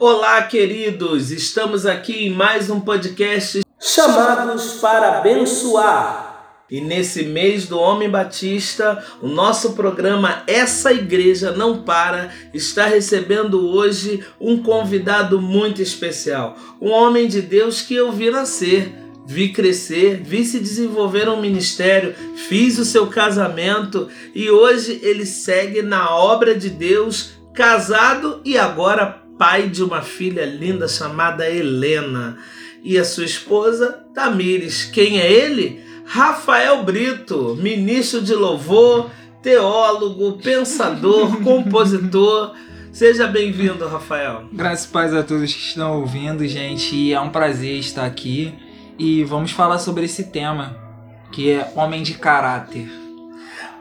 Olá, queridos! Estamos aqui em mais um podcast chamados para abençoar. E nesse mês do Homem Batista, o nosso programa Essa Igreja Não Para está recebendo hoje um convidado muito especial. Um homem de Deus que eu vi nascer, vi crescer, vi se desenvolver um ministério, fiz o seu casamento e hoje ele segue na obra de Deus, casado e agora pai de uma filha linda chamada Helena. E a sua esposa, Tamires. Quem é ele? Rafael Brito, ministro de louvor, teólogo, pensador, compositor. Seja bem-vindo, Rafael. Graças e paz a todos que estão ouvindo, gente. É um prazer estar aqui e vamos falar sobre esse tema, que é homem de caráter.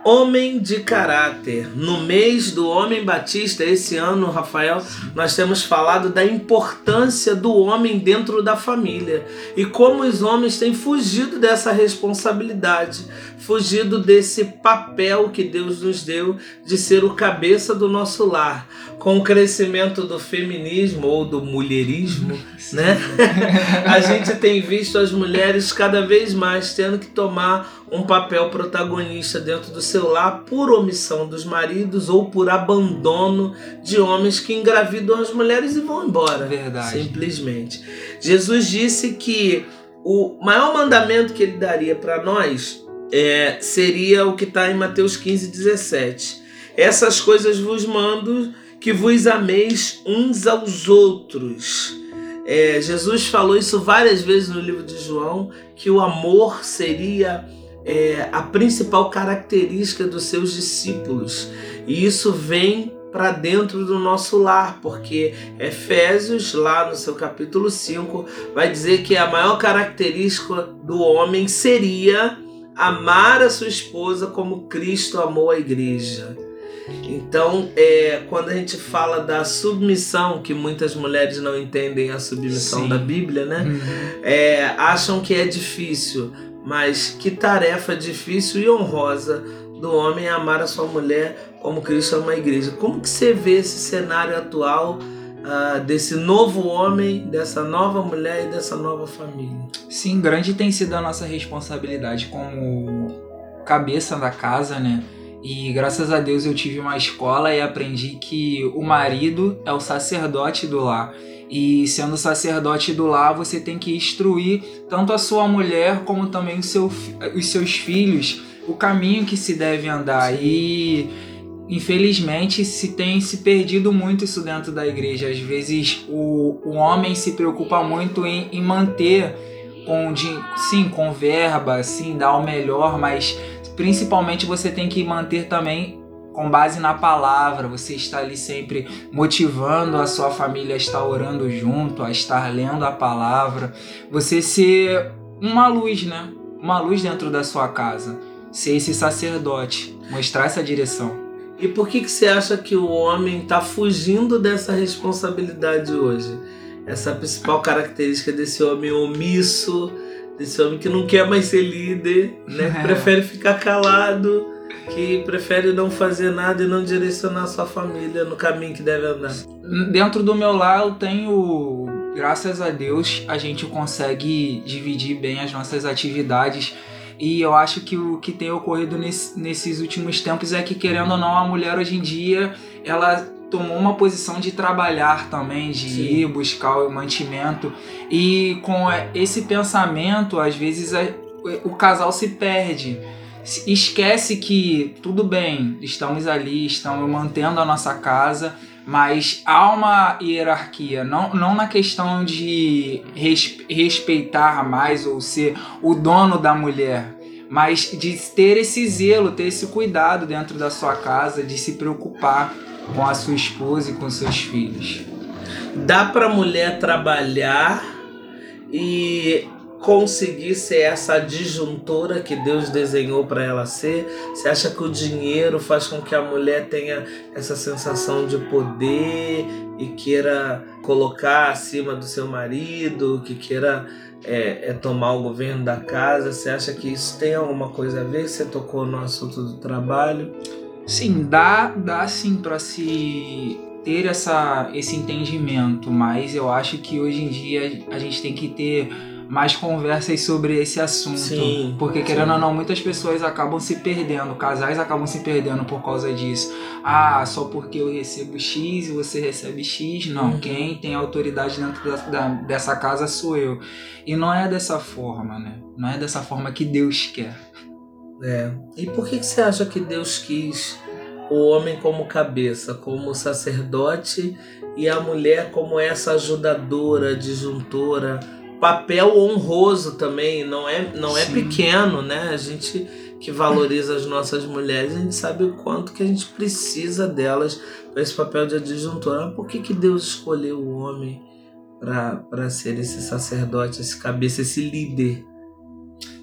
Homem de caráter. No mês do Homem Batista, esse ano, Rafael, nós temos falado da importância do homem dentro da família e como os homens têm fugido dessa responsabilidade, fugido desse papel que Deus nos deu de ser o cabeça do nosso lar. Com o crescimento do feminismo ou do mulherismo, né? A gente tem visto as mulheres cada vez mais tendo que tomar um papel protagonista dentro do seu lar por omissão dos maridos ou por abandono de homens que engravidam as mulheres e vão embora. Verdade. Simplesmente. Jesus disse que o maior mandamento que ele daria para nós é, seria o que está em Mateus 15, 17. Essas coisas vos mando que vos ameis uns aos outros. É, Jesus falou isso várias vezes no livro de João, que o amor seria é, a principal característica dos seus discípulos. E isso vem para dentro do nosso lar, porque Efésios, lá no seu capítulo 5, vai dizer que a maior característica do homem seria amar a sua esposa como Cristo amou a igreja. Então, é, quando a gente fala da submissão, que muitas mulheres não entendem a submissão Sim. da Bíblia, né? Uhum. É, acham que é difícil. Mas que tarefa difícil e honrosa do homem amar a sua mulher como Cristo ama a igreja. Como que você vê esse cenário atual uh, desse novo homem, dessa nova mulher e dessa nova família? Sim, grande tem sido a nossa responsabilidade como cabeça da casa, né? E graças a Deus eu tive uma escola e aprendi que o marido é o sacerdote do lar. E sendo sacerdote do lar, você tem que instruir tanto a sua mulher como também seu, os seus filhos o caminho que se deve andar. E infelizmente se tem se perdido muito isso dentro da igreja. Às vezes o, o homem se preocupa muito em, em manter com sim, com verba, sim, dar o melhor, mas principalmente você tem que manter também com base na palavra, você está ali sempre motivando a sua família a estar orando junto, a estar lendo a palavra, você ser uma luz, né? Uma luz dentro da sua casa, ser esse sacerdote, mostrar essa direção. E por que, que você acha que o homem está fugindo dessa responsabilidade hoje? Essa principal característica desse homem omisso, desse homem que não quer mais ser líder, né? Que prefere ficar calado que prefere não fazer nada e não direcionar sua família no caminho que deve andar? Dentro do meu lar eu tenho, graças a Deus, a gente consegue dividir bem as nossas atividades. E eu acho que o que tem ocorrido nesse, nesses últimos tempos é que, querendo ou não, a mulher hoje em dia, ela tomou uma posição de trabalhar também, de Sim. ir buscar o mantimento. E com esse pensamento, às vezes, o casal se perde esquece que tudo bem, estamos ali, estamos mantendo a nossa casa, mas há uma hierarquia, não, não na questão de res, respeitar mais ou ser o dono da mulher, mas de ter esse zelo, ter esse cuidado dentro da sua casa, de se preocupar com a sua esposa e com seus filhos. Dá para mulher trabalhar e conseguir ser essa disjuntora que Deus desenhou para ela ser? Você acha que o dinheiro faz com que a mulher tenha essa sensação de poder e queira colocar acima do seu marido, que queira é, é tomar o governo da casa? Você acha que isso tem alguma coisa a ver? Você tocou no assunto do trabalho? Sim, dá, dá sim para se ter essa, esse entendimento, mas eu acho que hoje em dia a gente tem que ter mais conversas sobre esse assunto. Sim, porque, querendo ou não, muitas pessoas acabam se perdendo, casais acabam se perdendo por causa disso. Ah, só porque eu recebo X e você recebe X. Não, Uhum. quem tem autoridade dentro da, da- dessa casa sou eu. E não é dessa forma, né? Não é dessa forma que Deus quer. É. E por que, que você acha que Deus quis o homem como cabeça, como sacerdote, e a mulher como essa ajudadora, disjuntora? Papel honroso também, não é, não é pequeno, né? A gente que valoriza as nossas mulheres, a gente sabe o quanto que a gente precisa delas para esse papel de adjuntora. Por que, que Deus escolheu o homem para ser esse sacerdote, esse cabeça, esse líder?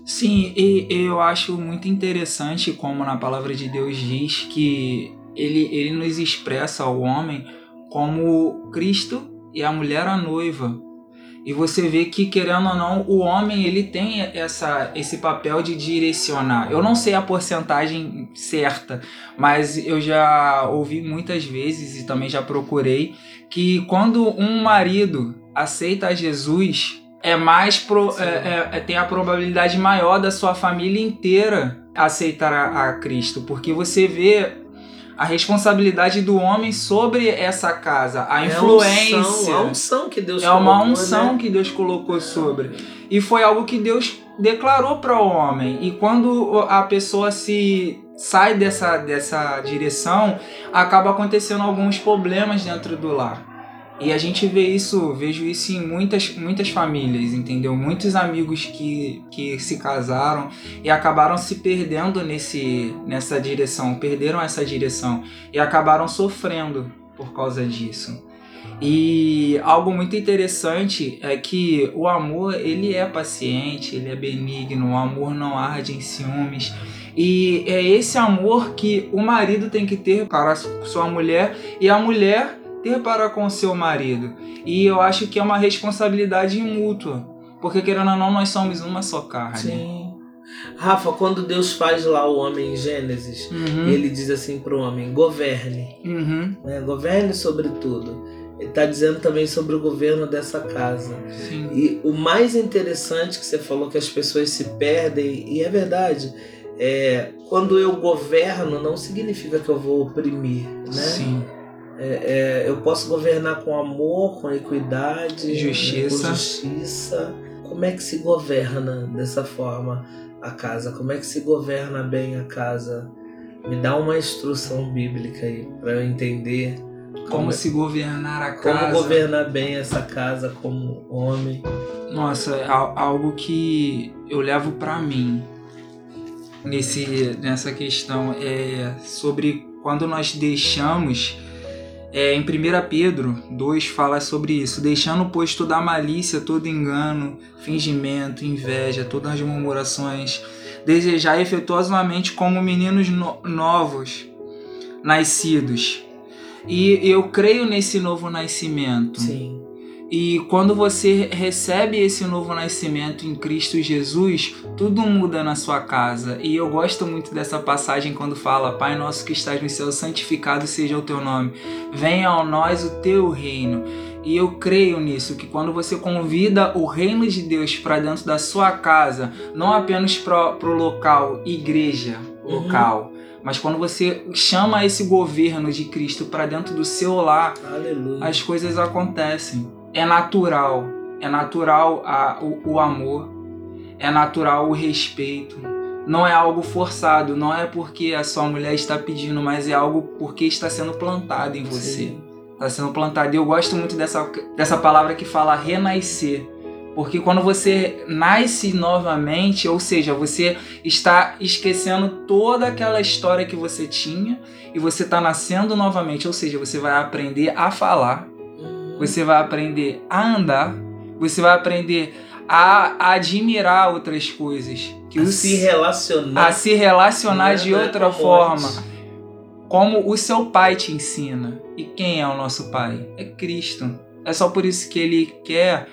Sim, e e eu acho muito interessante como na palavra de Deus diz que ele, ele nos expressa o homem como Cristo e a mulher a noiva. E você vê que, querendo ou não, o homem ele tem essa, esse papel de direcionar. Eu não sei a porcentagem certa, mas eu já ouvi muitas vezes e também já procurei que quando um marido aceita Jesus, é mais pro, é, é- é- tem a probabilidade maior da sua família inteira aceitar a, a Cristo, porque você vê a responsabilidade do homem sobre essa casa, a influência. É a unção, a unção que Deus É uma colocou, unção né? que Deus colocou sobre. E foi algo que Deus declarou para o homem. E quando a pessoa se sai dessa, dessa direção, acaba acontecendo alguns problemas dentro do lar. E a gente vê isso, vejo isso em muitas, muitas famílias, entendeu? Muitos amigos que, que se casaram e acabaram se perdendo nesse, nessa direção, perderam essa direção e acabaram sofrendo por causa disso. E algo muito interessante é que o amor, ele é paciente, ele é benigno, o amor não arde em ciúmes. E é esse amor que o marido tem que ter para sua mulher e a mulher ter para com seu marido. E eu acho que é uma responsabilidade mútua. Porque querendo ou não, nós somos uma só carne. Sim. Rafa, quando Deus faz lá o homem em Gênesis, Uhum, ele diz assim pro homem: governe, uhum, né? governe sobre tudo. Ele está dizendo também sobre o governo dessa casa. sim. E o mais interessante que você falou que as pessoas se perdem, e é verdade, é quando eu governo não significa que eu vou oprimir, né? Sim. É, é, eu posso governar com amor, com equidade, Justiça. com justiça. Como é que se governa dessa forma a casa? Como é que se governa bem a casa? Me dá uma instrução bíblica aí para eu entender Como se governar a como casa. governar bem essa casa como homem. Nossa, é al- algo que eu levo pra mim nesse, nessa questão é sobre quando nós deixamos. É, em 1 Pedro 2 fala sobre isso, deixando pois toda malícia, todo engano, fingimento, inveja, todas as murmurações, desejar efetuosamente como meninos no- novos, nascidos. E eu creio nesse novo nascimento. Sim. E quando você recebe esse novo nascimento em Cristo Jesus, tudo muda na sua casa. E eu gosto muito dessa passagem quando fala: Pai nosso que estás no céu, santificado seja o teu nome. Venha a nós o teu reino. E eu creio nisso, que quando você convida o reino de Deus para dentro da sua casa, não apenas para o local, igreja, Uhum. local, mas quando você chama esse governo de Cristo para dentro do seu lar, Aleluia. as coisas acontecem. É natural. É natural a, o, o amor. É natural o respeito. Não é algo forçado. Não é porque a sua mulher está pedindo, mas é algo porque está sendo plantado em você. Está sendo plantado. E eu gosto muito dessa, dessa palavra que fala renascer. Porque quando você nasce novamente, ou seja, você está esquecendo toda aquela história que você tinha e você está nascendo novamente, ou seja, você vai aprender a falar, você vai aprender a andar, você vai aprender a admirar outras coisas, que a se relacionar. a se relacionar é- de outra forma, como o seu pai te ensina. E quem é o nosso pai? É Cristo. É só por isso que ele quer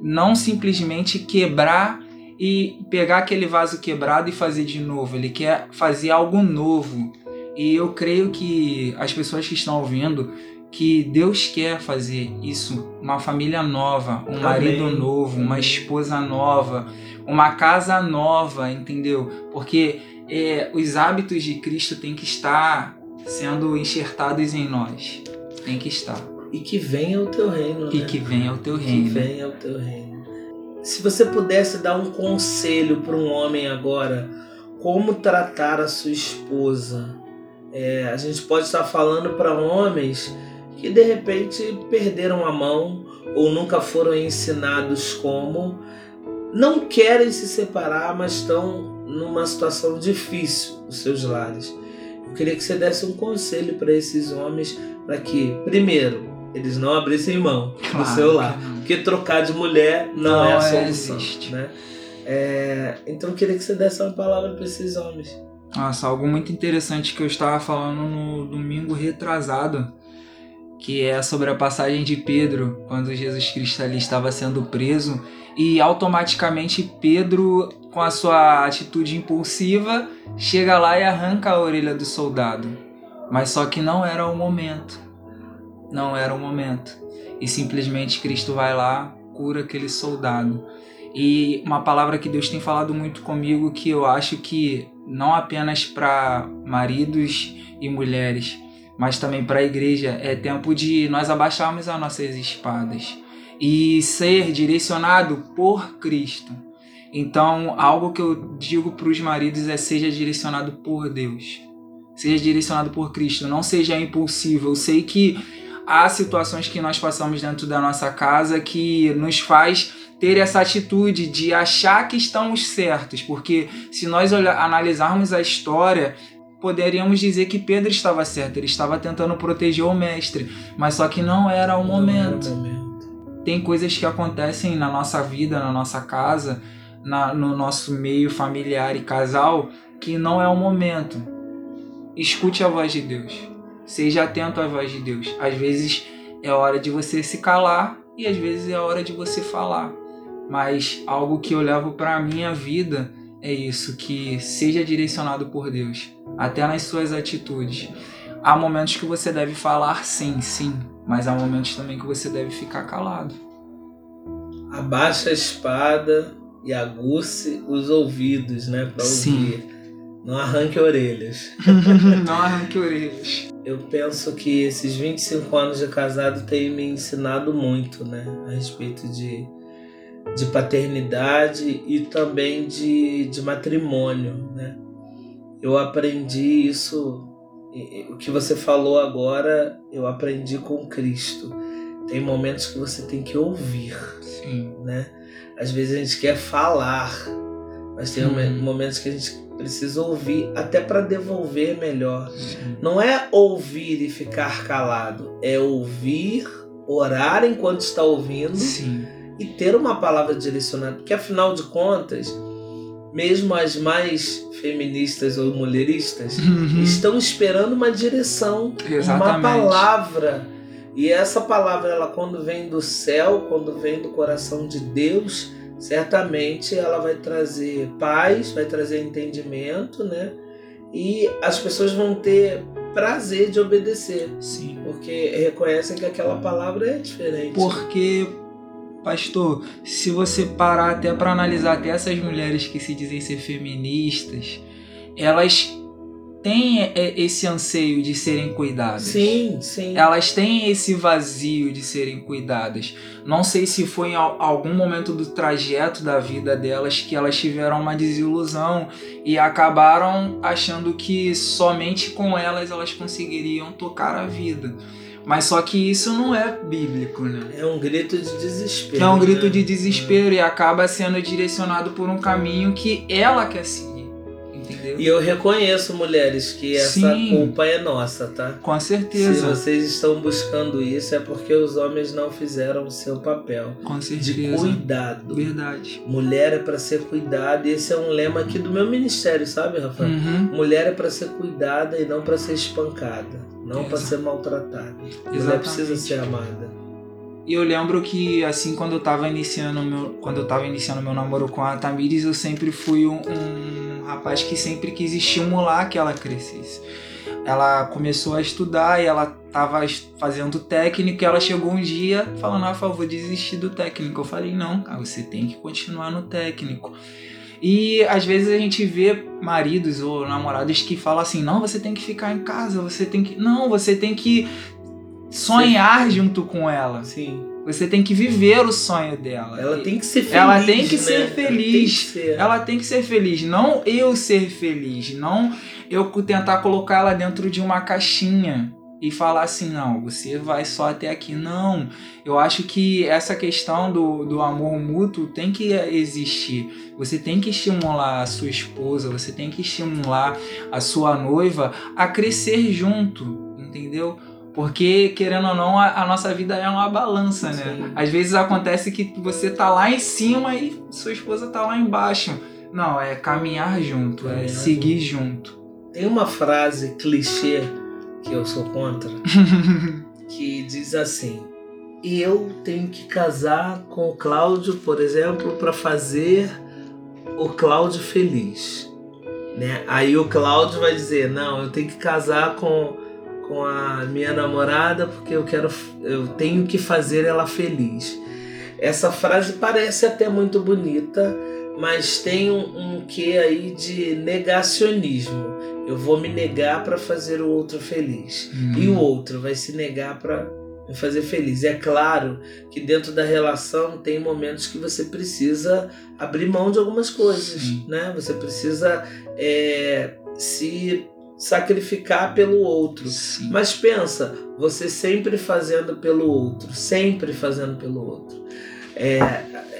não simplesmente quebrar e pegar aquele vaso quebrado e fazer de novo. Ele quer fazer algo novo. E eu creio que as pessoas que estão ouvindo que Deus quer fazer isso, uma família nova, um Amém. marido novo, uma esposa nova, uma casa nova, entendeu? Porque é, os hábitos de Cristo têm que estar sendo enxertados em nós. Tem que estar. E que venha o teu reino, E né? que venha o teu Que reino. venha o teu reino. Se você pudesse dar um conselho para um homem agora, como tratar a sua esposa? É, a gente pode estar falando para homens que de repente perderam a mão ou nunca foram ensinados como, não querem se separar, mas estão numa situação difícil os seus lares. Eu queria que você desse um conselho para esses homens para que, primeiro, eles não abrissem mão do Claro seu que lar. não. Porque trocar de mulher não, é a Não solução. existe. Né? É, então eu queria que você desse uma palavra para esses homens. Nossa, algo muito interessante que eu estava falando no domingo retrasado, que é sobre a passagem de Pedro, quando Jesus Cristo ali estava sendo preso, e automaticamente Pedro, com a sua atitude impulsiva, chega lá e arranca a orelha do soldado. Mas só que não era o momento. Não era o momento. E simplesmente Cristo vai lá, cura aquele soldado. E uma palavra que Deus tem falado muito comigo que eu acho que não apenas para maridos e mulheres, mas também para a igreja é tempo de nós abaixarmos as nossas espadas e ser direcionado por Cristo. Então, algo que eu digo para os maridos é seja direcionado por Deus. Seja direcionado por Cristo, não seja impulsivo. Eu sei que há situações que nós passamos dentro da nossa casa que nos faz ter essa atitude de achar que estamos certos, porque se nós analisarmos a história, poderíamos dizer que Pedro estava certo, ele estava tentando proteger o mestre, mas só que não era o momento. Não é o momento. Tem coisas que acontecem na nossa vida, na nossa casa, na- no nosso meio familiar e casal, que não é o momento. Escute a voz de Deus. Seja atento à voz de Deus. Às vezes é hora de você se calar e às vezes é hora de você falar. Mas algo que eu levo para a minha vida é isso, que seja direcionado por Deus, até nas suas atitudes. Há momentos que você deve falar sim, sim, mas há momentos também que você deve ficar calado. Abaixa a espada e aguce os ouvidos, né? Para Sim. ouvir. Não arranque orelhas. Não arranque orelhas. Eu penso que esses 25 anos de casado têm me ensinado muito, né? A respeito de, de paternidade e também de, de matrimônio, né? Eu aprendi isso, o que você falou agora, eu aprendi com Cristo. Tem momentos que você tem que ouvir, Sim. né? Às vezes a gente quer falar, mas tem Uhum. momentos que a gente precisa ouvir até para devolver melhor. Sim. Não é ouvir e ficar calado, é ouvir, orar enquanto está ouvindo Sim. e ter uma palavra direcionada, porque afinal de contas, mesmo as mais feministas ou mulheristas Uhum. estão esperando uma direção, uma Exatamente. palavra. E essa palavra, ela quando vem do céu, quando vem do coração de Deus, certamente ela vai trazer paz, vai trazer entendimento, né? E as pessoas vão ter prazer de obedecer, Sim. porque reconhecem que aquela palavra é diferente. Porque, pastor, se você parar até para analisar até essas mulheres que se dizem ser feministas, elas têm é, esse anseio de serem cuidadas. Sim, sim. Elas têm esse vazio de serem cuidadas. Não sei se foi em al- algum momento do trajeto da vida delas que elas tiveram uma desilusão e acabaram achando que somente com elas elas conseguiriam tocar a vida. Mas só que isso não é bíblico, né? É um grito de desespero. É um grito né? de desespero e acaba sendo direcionado por um caminho que ela quer seguir. Entendeu? E eu reconheço, mulheres, que essa Sim. culpa é nossa, tá? Com Se certeza. vocês estão buscando isso, é porque os homens não fizeram o seu papel Com de certeza. cuidado. Verdade. Mulher é para ser cuidada, e esse é um lema aqui do meu ministério, sabe, Rafael? Uhum. Mulher é para ser cuidada e não para ser espancada, não para ser maltratada. Mulher Exatamente. precisa ser amada. E eu lembro que assim quando eu tava iniciando meu, quando eu tava iniciando meu namoro com a Tamires, eu sempre fui um, um rapaz que sempre quis estimular que ela crescesse. ela começou a estudar e ela estava fazendo técnico e ela chegou um dia falando, Rafa, eu vou desistir do técnico. Eu falei, não, cara, você tem que continuar no técnico. E às vezes a gente vê maridos ou namorados que falam assim: não, você tem que ficar em casa, você tem que. Não, você tem que sonhar Sim. junto com ela. Sim. Você tem que viver o sonho dela. Ela tem que ser feliz. Ela tem que né? ser feliz. Ela tem que ser. Ela tem que ser feliz. Não eu ser feliz. Não eu tentar colocar ela dentro de uma caixinha e falar assim, não, você vai só até aqui. Não. Eu acho que essa questão do, do amor mútuo tem que existir. Você tem que estimular a sua esposa, você tem que estimular a sua noiva a crescer junto, entendeu? Porque, querendo ou não, a, a nossa vida é uma balança, né? Sim. Às vezes acontece que você tá lá em cima e sua esposa tá lá embaixo. Não, é caminhar junto, é Caminhar seguir junto. Tem uma frase clichê que eu sou contra, que diz assim: eu tenho que casar com o Cláudio, por exemplo, para fazer o Cláudio feliz. Né? Aí o Cláudio vai dizer: não, eu tenho que casar com, com a minha namorada porque eu quero, eu tenho que fazer ela feliz. Essa frase parece até muito bonita, mas tem um, um quê aí de negacionismo. Eu vou me negar para fazer o outro feliz. E o outro vai se negar para me fazer feliz. É claro que dentro da relação tem momentos que você precisa abrir mão de algumas coisas, Sim. né? Você precisa é, se sacrificar pelo outro. Sim. Mas pensa, você sempre fazendo pelo outro, sempre fazendo pelo outro. É,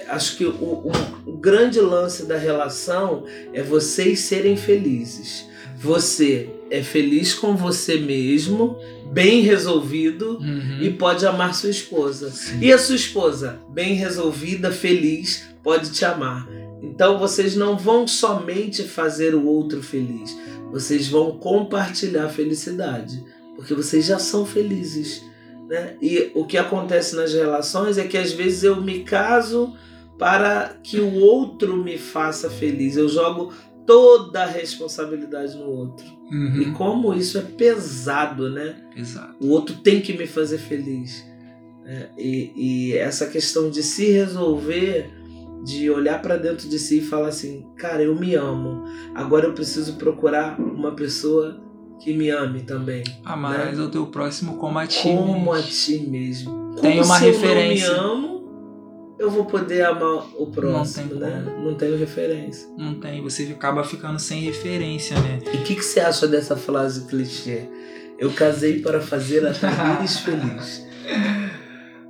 acho que o, o- o grande lance da relação é vocês serem felizes. Você é feliz com você mesmo, bem resolvido Uhum. e pode amar sua esposa. Sim. E a sua esposa, bem resolvida, feliz, pode te amar. Então vocês não vão somente fazer o outro feliz, vocês vão compartilhar a felicidade, porque vocês já são felizes. Né? E o que acontece nas relações é que às vezes eu me caso para que o outro me faça feliz. Eu jogo toda a responsabilidade no outro. Uhum. E como isso é pesado, né? Exato. o outro tem que me fazer feliz. né? e, e essa questão de se resolver, de olhar para dentro de si e falar assim: cara, eu me amo, agora eu preciso procurar uma pessoa que me ame também. Amarás ao teu próximo como a ti. Como a mesmo. ti mesmo. Tem Como uma se referência. eu não me amo, eu vou poder amar o próximo, tem né? como. Não tenho referência. Não tem, você acaba ficando sem referência, né? E o que, que você acha dessa frase clichê? Eu casei para fazer a Tamires feliz.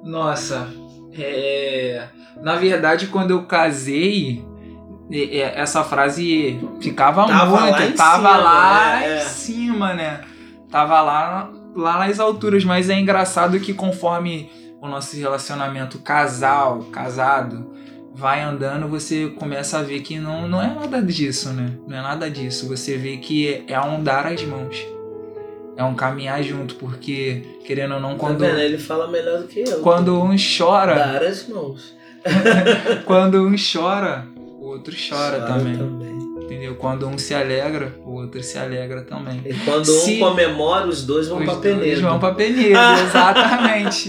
Nossa, é... na verdade, quando eu casei, é- é- essa frase ficava Tava muito, lá tava cima, lá né? É. em cima, né? Tava lá, lá nas alturas, mas é engraçado que conforme o nosso relacionamento casal, casado, vai andando, você começa a ver que não, não é nada disso, né? Não é nada disso. Você vê que é um dar as mãos. É um caminhar junto, porque, querendo ou não, quando, Tá vendo? Ele fala melhor do que eu. quando um chora, Dar as mãos. quando um chora, o outro chora, Chora também. Entendeu? Quando um se alegra, o outro se alegra também. E quando Se- um comemora, os dois vão Os pra dois peneira. vão pra peneira, exatamente.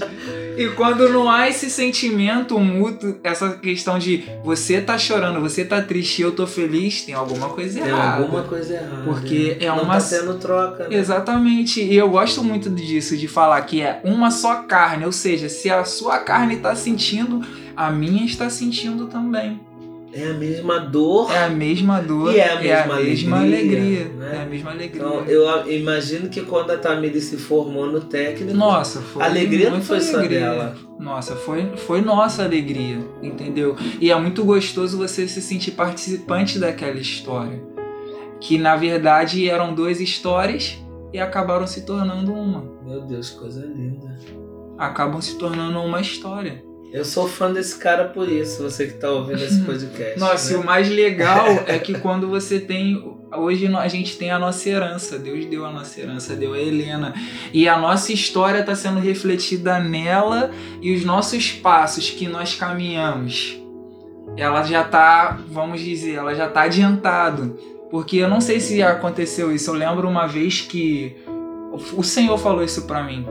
E quando não há esse sentimento mútuo, essa questão de você tá chorando, você tá triste e eu tô feliz, tem alguma coisa Tem errada. alguma coisa errada. Porque é Não uma- tá tendo troca. né? Exatamente. E eu gosto muito disso, de falar que é uma só carne. Ou seja, se a sua carne está sentindo, a minha está sentindo também. É a mesma dor. É a mesma dor. E é a mesma mesma alegria, alegria. né? É a mesma alegria. Então, eu a- imagino que quando a Tamires se formou no técnico, Nossa, foi. a alegria não foi só alegria. dela. Nossa, foi, foi nossa alegria, entendeu? E é muito gostoso você se sentir participante daquela história. Que na verdade eram duas histórias e acabaram se tornando uma. Meu Deus, coisa linda. Acabam se tornando uma história. Eu sou fã desse cara por isso, você que tá ouvindo esse podcast. Nossa, e né? o mais legal é que quando você tem. Hoje a gente tem a nossa herança. Deus deu a nossa herança, deu a Helena. E a nossa história está sendo refletida nela e os nossos passos que nós caminhamos. Ela já tá, vamos dizer, ela já tá adiantado. Porque eu não sei se aconteceu isso. Eu lembro uma vez que o Senhor falou isso para mim.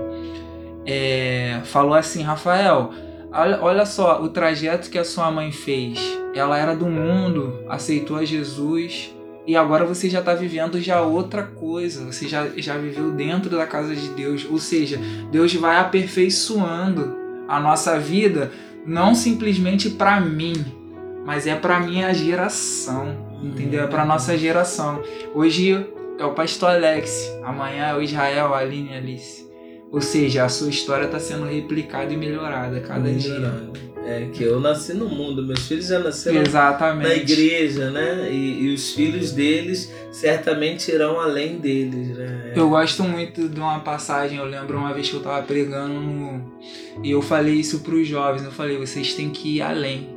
É, falou assim, Rafael, olha, olha só o trajeto que a sua mãe fez. Ela era do mundo, aceitou a Jesus e agora você já está vivendo já outra coisa. Você já, já viveu dentro da casa de Deus. Ou seja, Deus vai aperfeiçoando a nossa vida não simplesmente para mim, mas é para minha geração, entendeu? É para nossa geração. Hoje é o pastor Alex, amanhã é o Israel, a Aline e Alice. Ou seja, a sua história está sendo replicada e melhorada cada Melhorando. dia. É, que eu nasci no mundo, meus filhos já nasceram Exatamente. na igreja, né? E, e, os filhos deles certamente irão além deles, né? Eu gosto muito de uma passagem, eu lembro uma vez que eu estava pregando no... e eu falei isso para os jovens, eu falei, vocês têm que ir além.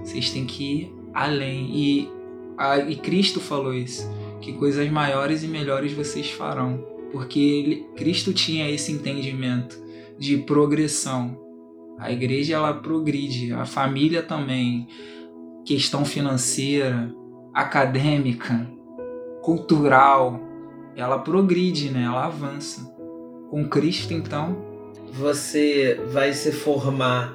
Vocês têm que ir além. E, a, e Cristo falou isso, que coisas maiores e melhores vocês farão. Porque ele, Cristo tinha esse entendimento de progressão a igreja ela progride, a família também, questão financeira, acadêmica, cultural, ela progride, né? Ela avança. Com Cristo, então, você vai se formar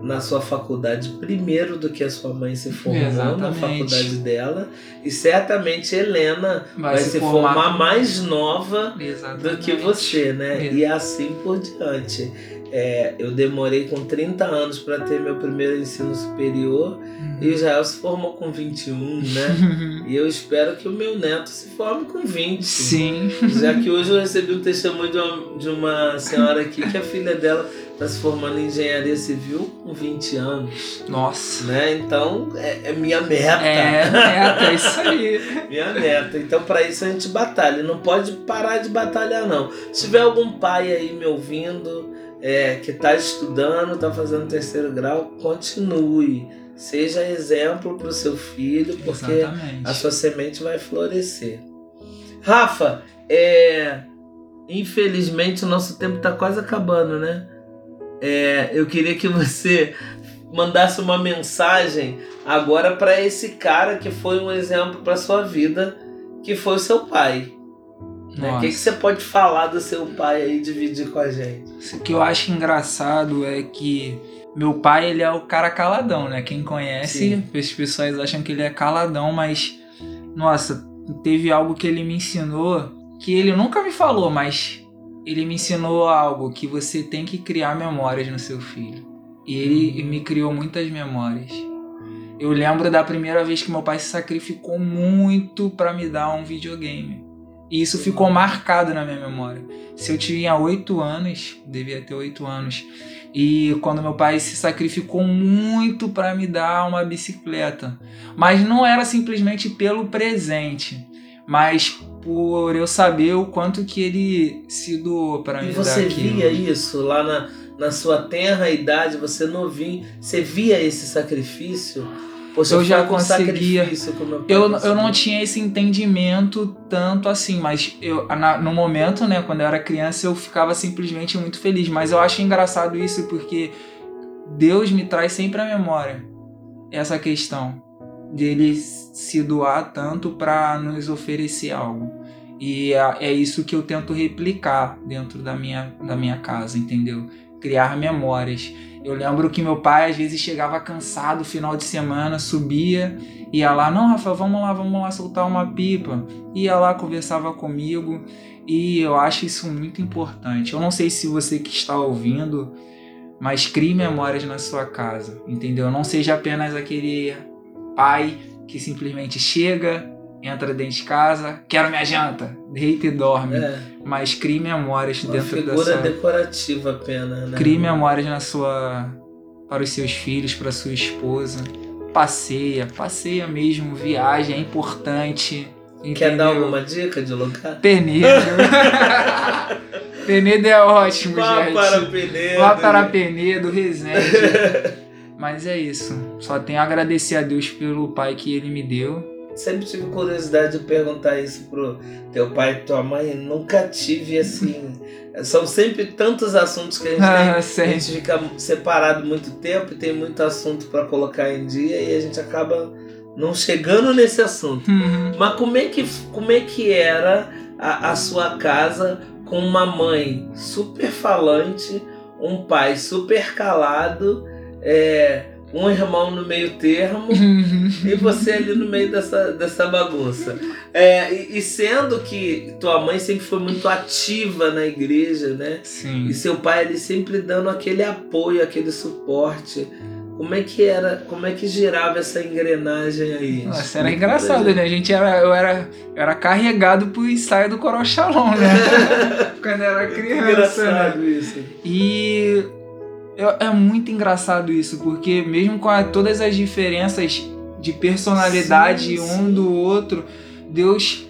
na sua faculdade primeiro do que a sua mãe se formou Exatamente. na faculdade dela e certamente Helena vai, vai se, formar, formar mais nova Exatamente. do que você, né? E assim por diante. É, eu demorei com 30 anos para ter meu primeiro ensino superior uhum. e Israel se formou com 21, né? e eu espero que o meu neto se forme com 20. Sim. Já que hoje eu recebi um testemunho de uma, de uma senhora aqui que a filha dela está se formando em engenharia civil com 20 anos. Nossa. Né? Então é, é minha meta. É, meta, é isso aí. minha meta. Então para isso a gente batalha. Não pode parar de batalhar, não. Se tiver algum pai aí me ouvindo é, que está estudando, está fazendo terceiro grau, continue. Seja exemplo para o seu filho, porque Exatamente. a sua semente vai florescer. Rafa, é, infelizmente o nosso tempo está quase acabando, né? É, eu queria que você mandasse uma mensagem agora para esse cara que foi um exemplo para sua vida, que foi o seu pai. Né? O que, que você pode falar do seu pai aí, dividir com a gente? O que eu acho engraçado é que meu pai, ele é o cara caladão, né? Quem conhece, Sim. as pessoas acham que ele é caladão, mas, nossa, teve algo que ele me ensinou que ele nunca me falou, mas ele me ensinou algo que você tem que criar memórias no seu filho. E ele me criou muitas memórias. Eu lembro da primeira vez que meu pai se sacrificou muito para me dar um videogame. E isso ficou marcado na minha memória. Se eu tinha oito anos, devia ter oito anos, e quando meu pai se sacrificou muito para me dar uma bicicleta, mas não era simplesmente pelo presente, mas por eu saber o quanto que ele se doou para me dar E você via isso lá na, na sua tenra idade, você novinho, você via esse sacrifício? Eu já conseguia. Eu, eu não tinha esse entendimento tanto assim, mas eu, na, no momento, né, quando eu era criança, eu ficava simplesmente muito feliz. Mas eu acho engraçado isso porque Deus me traz sempre à memória essa questão dele se doar tanto para nos oferecer algo. E é, é isso que eu tento replicar dentro da minha, da minha casa, entendeu? Criar memórias. Eu lembro que meu pai às vezes chegava cansado final de semana, subia, ia lá, não, Rafa, vamos lá, vamos lá soltar uma pipa. Ia lá, conversava comigo e eu acho isso muito importante. Eu não sei se você que está ouvindo, mas crie memórias na sua casa, entendeu? Não seja apenas aquele pai que simplesmente chega, entra dentro de casa, quero minha janta, deita e dorme. É. Mas crie memórias Uma dentro figura dessa... decorativa apenas, né? Crie memórias na sua... para os seus filhos, para sua esposa. Passeia, passeia mesmo, viagem, é importante. Entendeu? Quer dar alguma dica de lugar? Penedo. Penedo é ótimo, Vá gente. para Penedo. Vá para Penedo, Resende. Mas é isso. Só tenho a agradecer a Deus pelo pai que ele me deu sempre tive curiosidade de perguntar isso pro teu pai e tua mãe. Nunca tive assim. São sempre tantos assuntos que a gente Ah, tem. A gente fica separado muito tempo e tem muito assunto para colocar em dia e a gente acaba não chegando nesse assunto. Uhum. Mas como é que, como é que era a, a sua casa com uma mãe super falante, um pai super calado, é, um irmão no meio termo e você ali no meio dessa, dessa bagunça. É, e, e, sendo que tua mãe sempre foi muito ativa na igreja, né? Sim. E seu pai ali sempre dando aquele apoio, aquele suporte. Como é que era, como é que girava essa engrenagem aí? Nossa, era engraçado, né? A gente era, eu era, eu era carregado pro ensaio do Coral Shalom, né? Quando era criança. Engraçado né? isso. E é, é muito engraçado isso, porque mesmo com a, todas as diferenças de personalidade Sim, um sim. do outro, Deus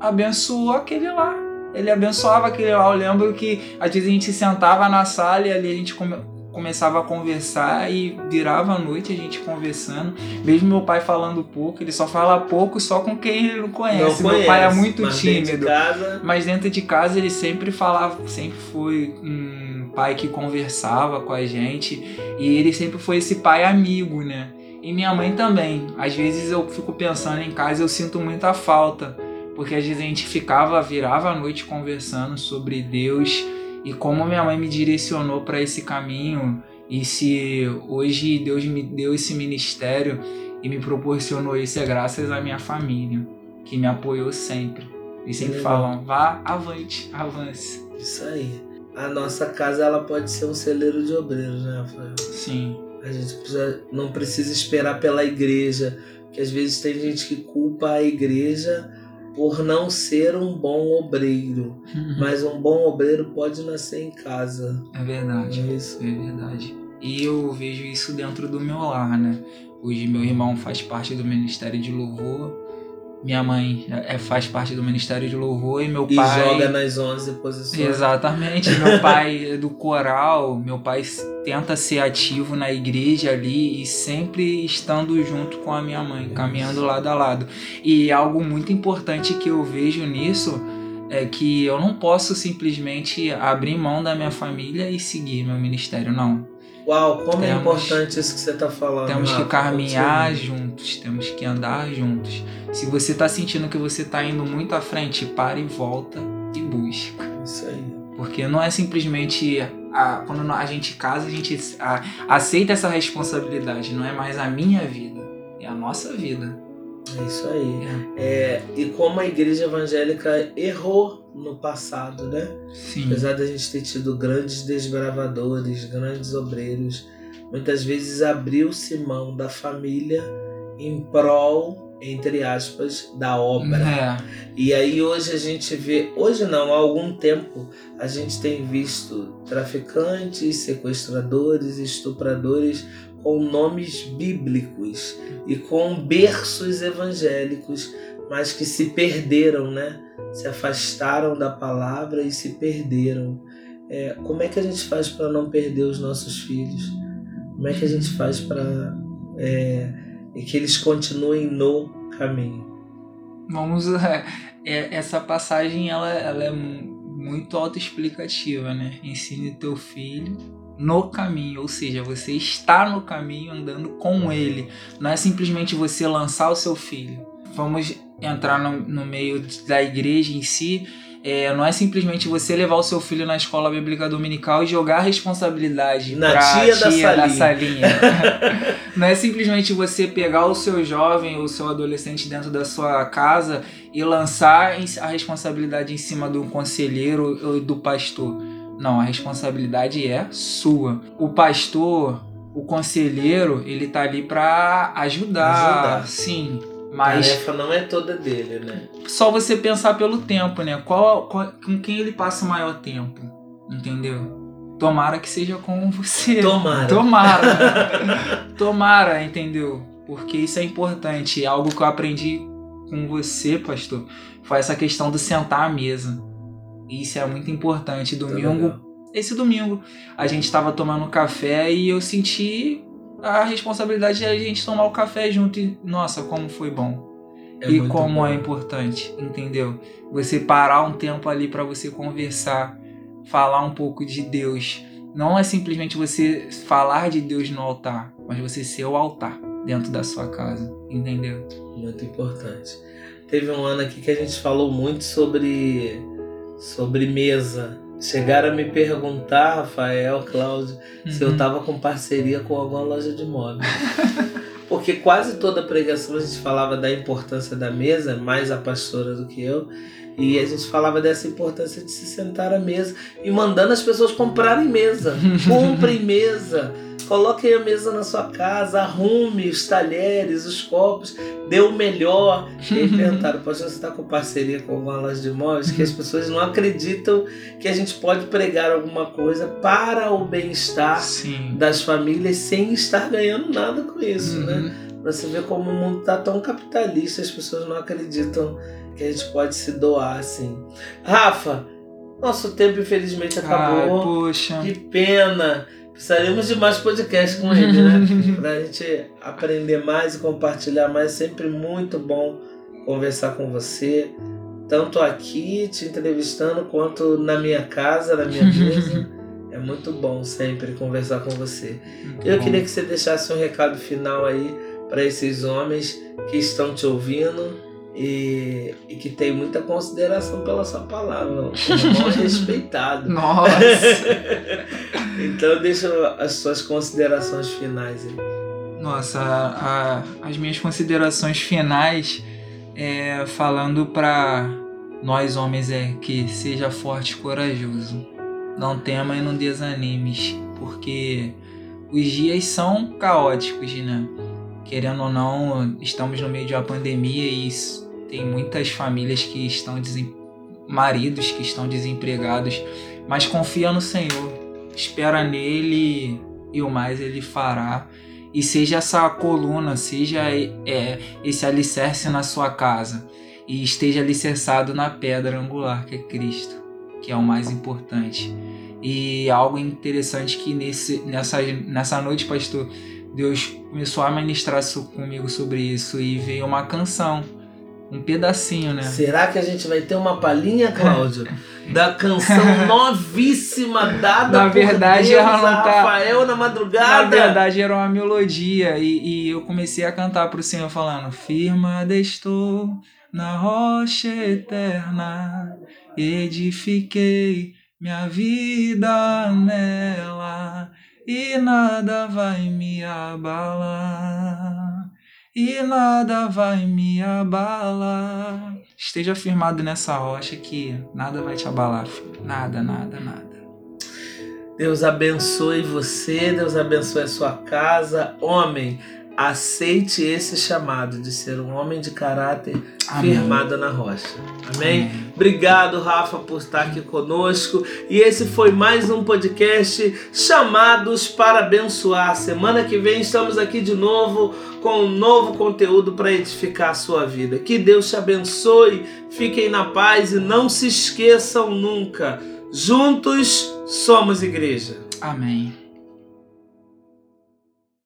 abençoou aquele lá. Ele abençoava aquele lá. Eu lembro que às vezes a gente sentava na sala e ali a gente come- começava a conversar e virava a noite a gente conversando. Mesmo meu pai falando pouco, ele só fala pouco só com quem ele não conhece. Não meu pai é conhece, muito mas dentro de tímido. casa, Mas dentro de casa ele sempre falava, sempre foi um pai que conversava com a gente e ele sempre foi esse pai amigo, né? E minha mãe também. Às vezes eu fico pensando em casa e eu sinto muita falta, porque às vezes a gente ficava, virava a noite conversando sobre Deus e como minha mãe me direcionou para esse caminho e se hoje Deus me deu esse ministério e me proporcionou isso é graças à minha família, que me apoiou sempre. E sempre falam, vá avante, avance. isso aí. A nossa casa ela pode ser um celeiro de obreiros, né, Rafael? Sim, A gente precisa- não precisa esperar pela igreja, porque às vezes tem gente que culpa a igreja por não ser um bom obreiro. Mas um bom obreiro pode nascer em casa. é verdade. É isso? É verdade. E eu vejo isso dentro do meu lar, né? Hoje meu irmão faz parte do Ministério de Louvor, minha mãe é, faz parte do Ministério de Louvor e meu E pai. joga nas 11 posições. Exatamente, meu pai é do coral, meu pai tenta ser ativo na igreja ali e sempre estando junto com a minha mãe, caminhando lado a lado. E algo muito importante que eu vejo nisso é que eu não posso simplesmente abrir mão da minha família e seguir meu ministério, não. Uau, como é Temos- importante isso que você está falando. Temos que caminhar juntos, temos que andar juntos. Se você tá sentindo que você tá indo muito à frente, para e volta e busca. Isso aí. Porque não é simplesmente a- quando a gente casa, a gente a- aceita essa responsabilidade. Não é mais a minha vida, é a nossa vida. É isso aí. É, e como a igreja evangélica errou no passado, né? Sim, Apesar da gente ter tido grandes desbravadores, grandes obreiros, muitas vezes abriu-se mão da família em prol, entre aspas, da obra. é, E aí hoje a gente vê, hoje não, há algum tempo, a gente tem visto traficantes, sequestradores, estupradores com nomes bíblicos e com berços evangélicos, mas que se perderam, né? Se afastaram da palavra e se perderam. É, como é que a gente faz para não perder os nossos filhos? Como é que a gente faz para que eles continuem no caminho? vamos é, é, essa passagem ela, ela é mu- muito autoexplicativa, né? Ensine teu filho no caminho, ou seja, você está no caminho andando com ele. Não é simplesmente você lançar o seu filho. Vamos entrar no, no meio da igreja em si. É, não é simplesmente você levar o seu filho na escola bíblica dominical e jogar a responsabilidade Na pra tia da da salinha. salinha. não é simplesmente você pegar o seu jovem ou o seu adolescente dentro da sua casa e lançar a responsabilidade em cima do conselheiro ou do pastor. Não, a responsabilidade é sua. O pastor, o conselheiro, ele tá ali pra ajudar, Ajudar. sim. A Mas tarefa não é toda dele, né? só você pensar pelo tempo, né? Qual, qual- com quem ele passa o maior tempo, entendeu? Tomara que seja com você. Tomara. Tomara. Tomara, entendeu? Porque isso é importante. Algo que eu aprendi com você, pastor, foi essa questão do sentar à mesa. Isso é muito importante. Tá Domingo, esse domingo, a gente estava tomando café e eu senti a responsabilidade de a gente tomar o café junto. E, nossa, como foi bom É e como bom. é importante, entendeu? Você parar um tempo ali para você conversar, falar um pouco de Deus. Não é simplesmente você falar de Deus no altar, mas você ser o altar dentro da sua casa, entendeu? Muito importante. Teve um ano aqui que a gente falou muito sobre sobre mesa. Chegaram a me perguntar, Rafael, Cláudio, uhum. se eu estava com parceria com alguma loja de móveis. Porque quase toda pregação a gente falava da importância da mesa, mais a pastora do que eu. E a gente falava dessa importância de se sentar à mesa e mandando as pessoas comprarem mesa. Comprem mesa. Coloquem a mesa na sua casa, arrume os talheres, os copos, dê o melhor. E aí perguntaram, pode você está com parceria com alguma loja de imóveis? Que as pessoas não acreditam que a gente pode pregar alguma coisa para o bem-estar das famílias sem estar ganhando nada com isso, né? uhum. né? Pra você ver como o mundo está tão capitalista, as pessoas não acreditam que a gente pode se doar assim. Rafa, nosso tempo infelizmente acabou. Ai, poxa. Que pena. Precisaremos de mais podcasts com ele, né? pra gente aprender mais e compartilhar mais. Sempre muito bom conversar com você. Tanto aqui te entrevistando, quanto na minha casa, na minha mesa. É muito bom sempre conversar com você. Muito Eu bom. queria que você deixasse um recado final aí para esses homens que estão te ouvindo e, e, que tem muita consideração pela sua palavra, como respeitado. Nossa! Então deixa as suas considerações finais aí. Nossa, a, a, as minhas considerações finais é falando para nós homens é que seja forte e corajoso. Não tema e não desanimes, porque os dias são caóticos, né? Querendo ou não, estamos no meio de uma pandemia e tem muitas famílias que estão desem... maridos que estão desempregados, mas confia no Senhor, espera nele e o mais ele fará. E seja essa coluna, seja é, esse alicerce na sua casa e esteja alicerçado na pedra angular que é Cristo, que é o mais importante. E algo interessante que nesse, nessa, nessa noite, pastor, Deus começou a ministrar comigo sobre isso e veio uma canção um pedacinho, né? Será que a gente vai ter uma palhinha, Cláudio? da canção novíssima dada na verdade, Deus ela não tá... Rafael na madrugada. Na verdade, era uma melodia e, e eu comecei a cantar pro Senhor falando: Firmada estou na rocha eterna, edifiquei minha vida nela e nada vai me abalar e nada vai me abalar. Esteja firmado nessa rocha que nada vai te abalar, filho. Nada, nada, nada. Deus abençoe você, Deus abençoe a sua casa. Homem, aceite esse chamado de ser um homem de caráter Amém. firmado na rocha. Amém? Amém? Obrigado, Rafa, por estar aqui conosco. E esse foi mais um podcast Chamados para Abençoar. Semana que vem estamos aqui de novo com um novo conteúdo para edificar a sua vida. Que Deus te abençoe, fiquem na paz e não se esqueçam nunca. Juntos somos igreja. Amém.